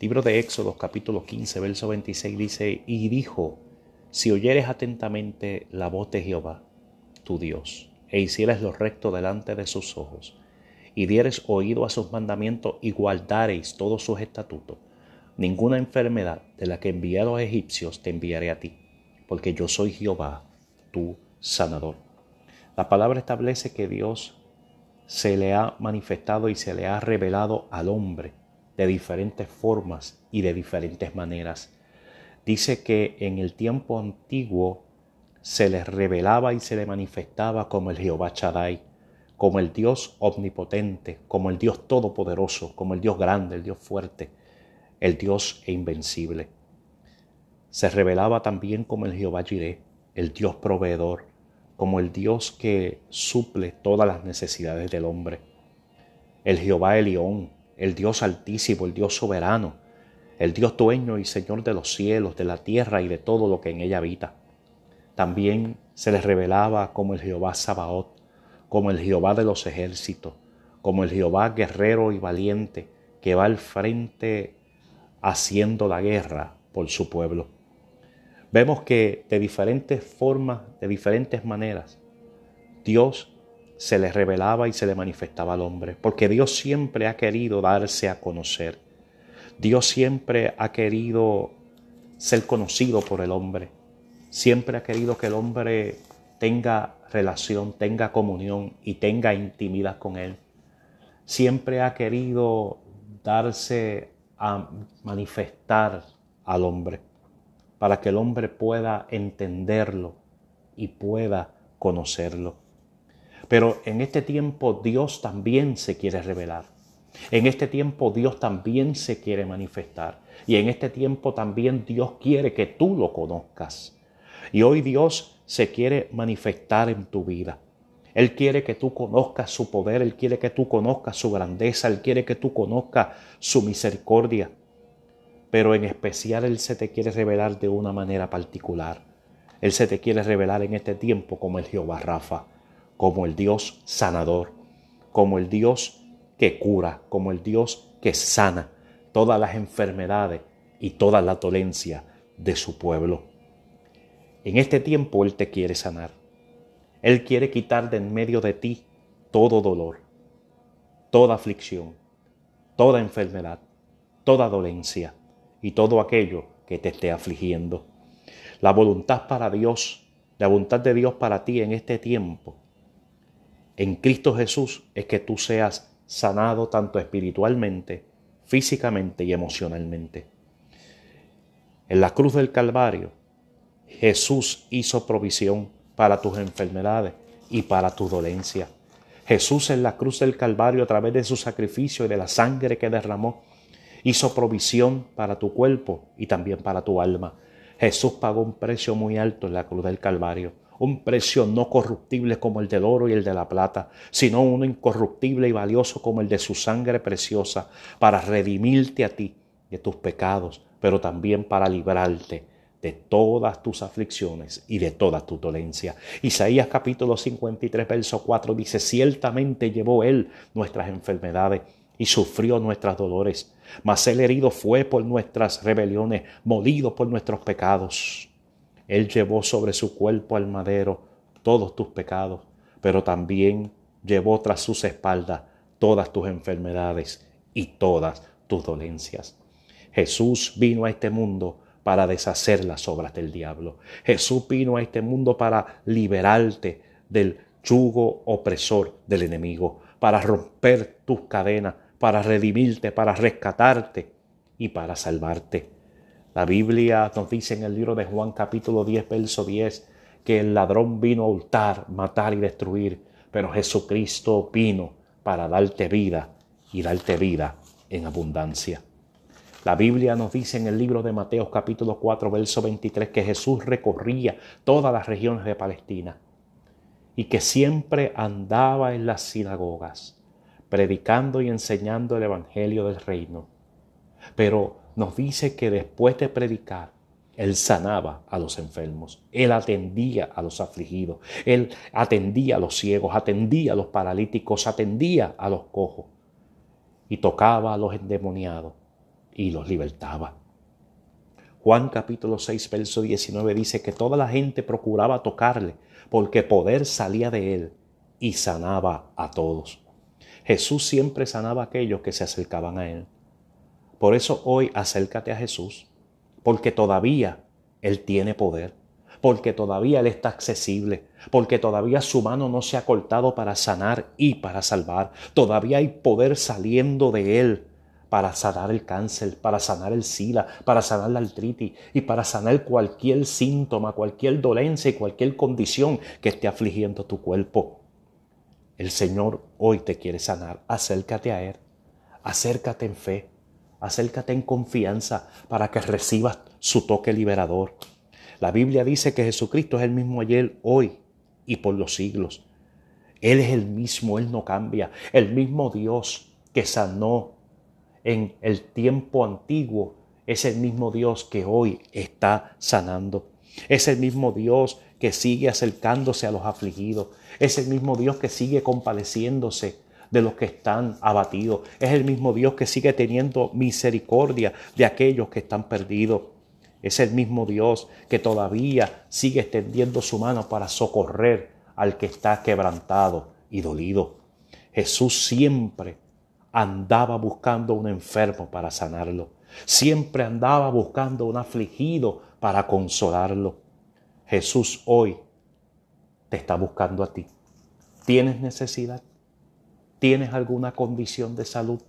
Libro de Éxodo capítulo 15, verso 26 dice, y dijo, si oyeres atentamente la voz de Jehová, tu Dios, e hicieres lo recto delante de sus ojos, y dieres oído a sus mandamientos y guardareis todos sus estatutos, ninguna enfermedad de la que envié a los egipcios te enviaré a ti, porque yo soy Jehová, tu sanador. La palabra establece que Dios se le ha manifestado y se le ha revelado al hombre de diferentes formas y de diferentes maneras. Dice que en el tiempo antiguo se le revelaba y se le manifestaba como el Jehová Chadai, como el Dios omnipotente, como el Dios todopoderoso, como el Dios grande, el Dios fuerte, el Dios invencible. Se revelaba también como el Jehová Jireh, el Dios proveedor, como el Dios que suple todas las necesidades del hombre. El Jehová Elión, el Dios altísimo, el Dios soberano, el Dios dueño y Señor de los cielos, de la tierra y de todo lo que en ella habita. También se les revelaba como el Jehová Sabaoth, como el Jehová de los ejércitos, como el Jehová guerrero y valiente que va al frente haciendo la guerra por su pueblo. Vemos que de diferentes formas, de diferentes maneras, Dios se le revelaba y se le manifestaba al hombre, porque Dios siempre ha querido darse a conocer. Dios siempre ha querido ser conocido por el hombre. Siempre ha querido que el hombre tenga relación, tenga comunión y tenga intimidad con Él. Siempre ha querido darse a manifestar al hombre para que el hombre pueda entenderlo y pueda conocerlo. Pero en este tiempo Dios también se quiere revelar. En este tiempo Dios también se quiere manifestar. Y en este tiempo también Dios quiere que tú lo conozcas. Y hoy Dios se quiere manifestar en tu vida. Él quiere que tú conozcas su poder, Él quiere que tú conozcas su grandeza, Él quiere que tú conozcas su misericordia pero en especial Él se te quiere revelar de una manera particular. Él se te quiere revelar en este tiempo como el Jehová Rafa, como el Dios sanador, como el Dios que cura, como el Dios que sana todas las enfermedades y toda la dolencia de su pueblo. En este tiempo Él te quiere sanar. Él quiere quitar de en medio de ti todo dolor, toda aflicción, toda enfermedad, toda dolencia y todo aquello que te esté afligiendo. La voluntad para Dios, la voluntad de Dios para ti en este tiempo, en Cristo Jesús, es que tú seas sanado tanto espiritualmente, físicamente y emocionalmente. En la cruz del Calvario, Jesús hizo provisión para tus enfermedades y para tu dolencia. Jesús en la cruz del Calvario, a través de su sacrificio y de la sangre que derramó, hizo provisión para tu cuerpo y también para tu alma. Jesús pagó un precio muy alto en la cruz del Calvario, un precio no corruptible como el del oro y el de la plata, sino uno incorruptible y valioso como el de su sangre preciosa, para redimirte a ti de tus pecados, pero también para librarte de todas tus aflicciones y de toda tu dolencia. Isaías capítulo 53, verso 4 dice, ciertamente llevó él nuestras enfermedades y sufrió nuestros dolores. Mas el herido fue por nuestras rebeliones, molido por nuestros pecados. Él llevó sobre su cuerpo al madero todos tus pecados, pero también llevó tras sus espaldas todas tus enfermedades y todas tus dolencias. Jesús vino a este mundo para deshacer las obras del diablo. Jesús vino a este mundo para liberarte del yugo opresor del enemigo, para romper tus cadenas, para redimirte, para rescatarte y para salvarte. La Biblia nos dice en el libro de Juan capítulo 10, verso 10, que el ladrón vino a hurtar, matar y destruir, pero Jesucristo vino para darte vida y darte vida en abundancia. La Biblia nos dice en el libro de Mateo capítulo 4, verso 23, que Jesús recorría todas las regiones de Palestina y que siempre andaba en las sinagogas predicando y enseñando el Evangelio del Reino. Pero nos dice que después de predicar, Él sanaba a los enfermos, Él atendía a los afligidos, Él atendía a los ciegos, atendía a los paralíticos, atendía a los cojos y tocaba a los endemoniados y los libertaba. Juan capítulo 6, verso 19 dice que toda la gente procuraba tocarle porque poder salía de él y sanaba a todos. Jesús siempre sanaba a aquellos que se acercaban a él. Por eso hoy acércate a Jesús, porque todavía Él tiene poder, porque todavía Él está accesible, porque todavía su mano no se ha cortado para sanar y para salvar. Todavía hay poder saliendo de Él para sanar el cáncer, para sanar el SIDA, para sanar la artritis y para sanar cualquier síntoma, cualquier dolencia y cualquier condición que esté afligiendo tu cuerpo. El Señor hoy te quiere sanar. Acércate a Él, acércate en fe, acércate en confianza para que recibas su toque liberador. La Biblia dice que Jesucristo es el mismo ayer, hoy y por los siglos. Él es el mismo, Él no cambia. El mismo Dios que sanó en el tiempo antiguo es el mismo Dios que hoy está sanando. Es el mismo Dios que sigue acercándose a los afligidos. Es el mismo Dios que sigue compadeciéndose de los que están abatidos. Es el mismo Dios que sigue teniendo misericordia de aquellos que están perdidos. Es el mismo Dios que todavía sigue extendiendo su mano para socorrer al que está quebrantado y dolido. Jesús siempre andaba buscando un enfermo para sanarlo. Siempre andaba buscando un afligido para consolarlo. Jesús hoy te está buscando a ti. ¿Tienes necesidad? ¿Tienes alguna condición de salud?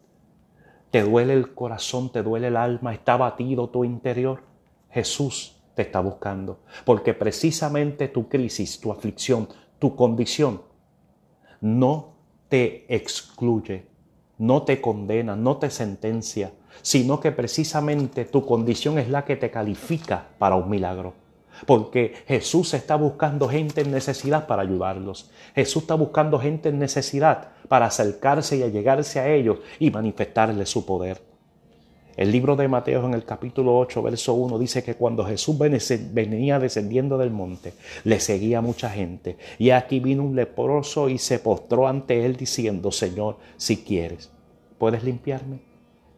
¿Te duele el corazón? ¿Te duele el alma? ¿Está batido tu interior? Jesús te está buscando. Porque precisamente tu crisis, tu aflicción, tu condición no te excluye, no te condena, no te sentencia, sino que precisamente tu condición es la que te califica para un milagro porque Jesús está buscando gente en necesidad para ayudarlos. Jesús está buscando gente en necesidad para acercarse y allegarse a ellos y manifestarles su poder. El libro de Mateo en el capítulo 8, verso 1 dice que cuando Jesús venía descendiendo del monte, le seguía mucha gente. Y aquí vino un leproso y se postró ante él diciendo, Señor, si quieres, ¿puedes limpiarme?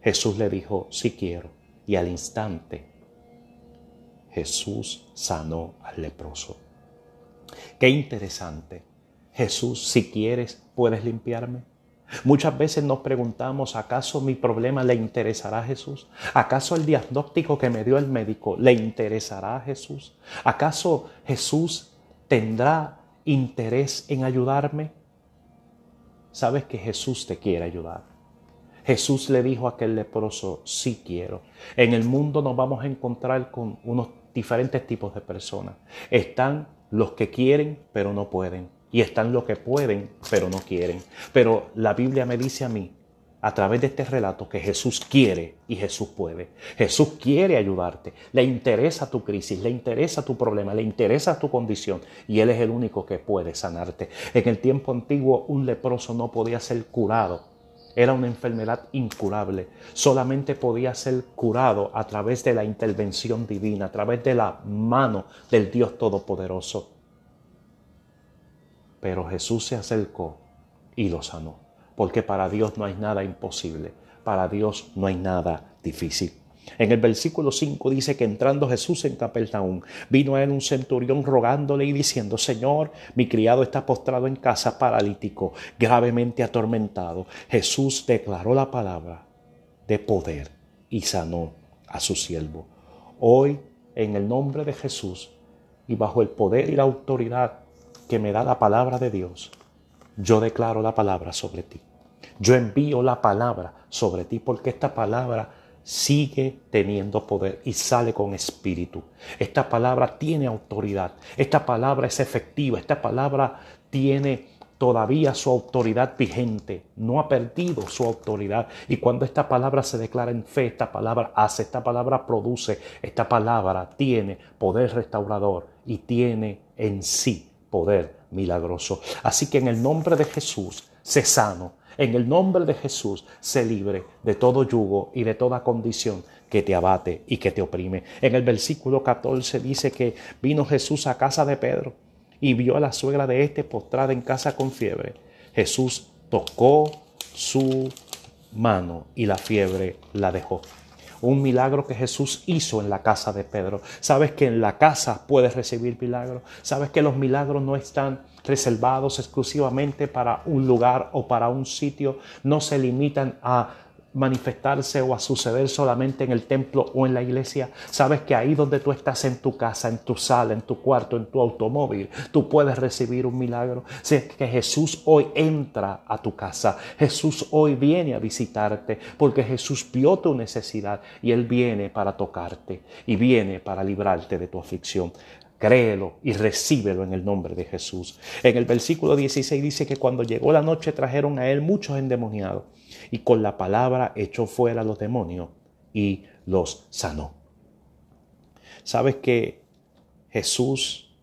Jesús le dijo, si quiero. Y al instante Jesús sanó al leproso. Qué interesante. Jesús, si quieres, puedes limpiarme. Muchas veces nos preguntamos, ¿acaso mi problema le interesará a Jesús? ¿Acaso el diagnóstico que me dio el médico le interesará a Jesús? ¿Acaso Jesús tendrá interés en ayudarme? Sabes que Jesús te quiere ayudar. Jesús le dijo a aquel leproso, sí quiero. En el mundo nos vamos a encontrar con unos diferentes tipos de personas. Están los que quieren pero no pueden. Y están los que pueden pero no quieren. Pero la Biblia me dice a mí, a través de este relato, que Jesús quiere y Jesús puede. Jesús quiere ayudarte. Le interesa tu crisis, le interesa tu problema, le interesa tu condición. Y Él es el único que puede sanarte. En el tiempo antiguo un leproso no podía ser curado era una enfermedad incurable. Solamente podía ser curado a través de la intervención divina, a través de la mano del Dios Todopoderoso. Pero Jesús se acercó y lo sanó. Porque para Dios no hay nada imposible. Para Dios no hay nada difícil. En el versículo 5 dice que entrando Jesús en Capernaum, vino a él un centurión rogándole y diciendo, Señor, mi criado está postrado en casa paralítico, gravemente atormentado. Jesús declaró la palabra de poder y sanó a su siervo. Hoy, en el nombre de Jesús y bajo el poder y la autoridad que me da la palabra de Dios, yo declaro la palabra sobre ti. Yo envío la palabra sobre ti porque esta palabra sigue teniendo poder y sale con espíritu. Esta palabra tiene autoridad, esta palabra es efectiva, esta palabra tiene todavía su autoridad vigente, no ha perdido su autoridad. Y cuando esta palabra se declara en fe, esta palabra hace, esta palabra produce, esta palabra tiene poder restaurador y tiene en sí poder milagroso. Así que en el nombre de Jesús, se sano, en el nombre de Jesús, se libre de todo yugo y de toda condición que te abate y que te oprime. En el versículo 14 dice que vino Jesús a casa de Pedro y vio a la suegra de éste postrada en casa con fiebre. Jesús tocó su mano y la fiebre la dejó. Un milagro que Jesús hizo en la casa de Pedro. Sabes que en la casa puedes recibir milagros. Sabes que los milagros no están reservados exclusivamente para un lugar o para un sitio. No se limitan a manifestarse o a suceder solamente en el templo o en la iglesia. Sabes que ahí donde tú estás en tu casa, en tu sala, en tu cuarto, en tu automóvil, tú puedes recibir un milagro. Sé que Jesús hoy entra a tu casa. Jesús hoy viene a visitarte porque Jesús vio tu necesidad y Él viene para tocarte y viene para librarte de tu aflicción. Créelo y recíbelo en el nombre de Jesús. En el versículo 16 dice que cuando llegó la noche trajeron a él muchos endemoniados y con la palabra echó fuera a los demonios y los sanó. ¿Sabes que Jesús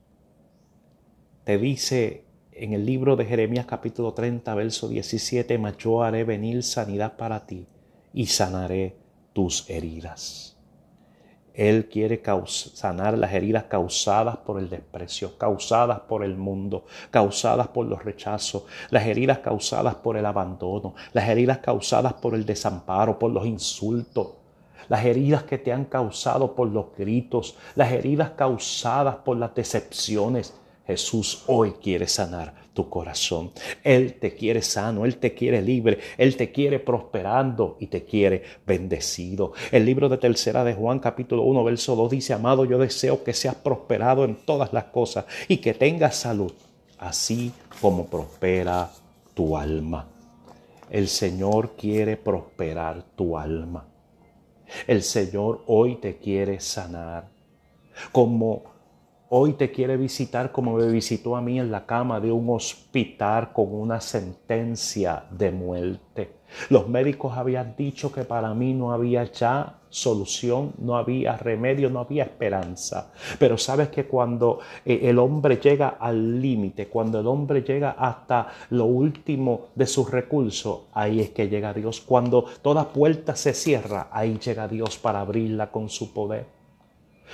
te dice en el libro de Jeremías capítulo 30, verso 17, mas yo haré venir sanidad para ti y sanaré tus heridas. Él quiere sanar las heridas causadas por el desprecio, causadas por el mundo, causadas por los rechazos, las heridas causadas por el abandono, las heridas causadas por el desamparo, por los insultos, las heridas que te han causado por los gritos, las heridas causadas por las decepciones. Jesús hoy quiere sanar tu corazón. Él te quiere sano, Él te quiere libre, Él te quiere prosperando y te quiere bendecido. El libro de tercera de Juan capítulo 1 verso 2 dice, amado, yo deseo que seas prosperado en todas las cosas y que tengas salud, así como prospera tu alma. El Señor quiere prosperar tu alma. El Señor hoy te quiere sanar. Como Hoy te quiere visitar como me visitó a mí en la cama de un hospital con una sentencia de muerte. Los médicos habían dicho que para mí no había ya solución, no había remedio, no había esperanza. Pero sabes que cuando eh, el hombre llega al límite, cuando el hombre llega hasta lo último de sus recursos, ahí es que llega Dios. Cuando toda puerta se cierra, ahí llega Dios para abrirla con su poder.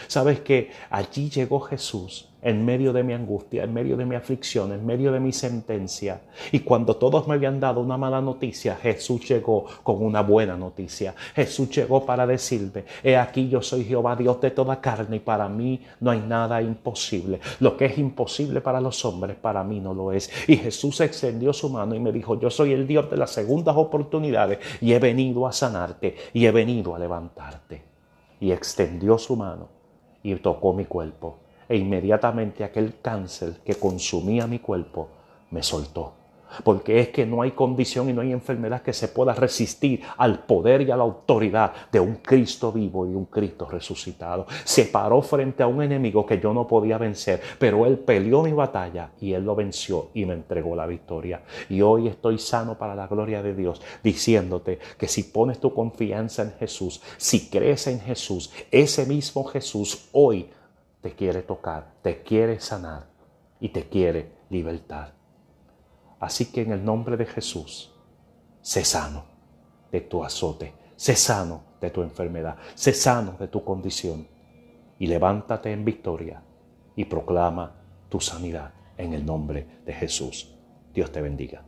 Sabes que allí llegó Jesús en medio de mi angustia, en medio de mi aflicción, en medio de mi sentencia. Y cuando todos me habían dado una mala noticia, Jesús llegó con una buena noticia. Jesús llegó para decirme, he aquí yo soy Jehová, Dios de toda carne, y para mí no hay nada imposible. Lo que es imposible para los hombres, para mí no lo es. Y Jesús extendió su mano y me dijo, yo soy el Dios de las segundas oportunidades y he venido a sanarte y he venido a levantarte. Y extendió su mano y tocó mi cuerpo. E inmediatamente aquel cáncer que consumía mi cuerpo me soltó. Porque es que no hay condición y no hay enfermedad que se pueda resistir al poder y a la autoridad de un Cristo vivo y un Cristo resucitado. Se paró frente a un enemigo que yo no podía vencer, pero Él peleó mi batalla y Él lo venció y me entregó la victoria. Y hoy estoy sano para la gloria de Dios, diciéndote que si pones tu confianza en Jesús, si crees en Jesús, ese mismo Jesús hoy te quiere tocar, te quiere sanar y te quiere libertar. Así que en el nombre de Jesús, sé sano de tu azote, sé sano de tu enfermedad, sé sano de tu condición y levántate en victoria y proclama tu sanidad en el nombre de Jesús. Dios te bendiga.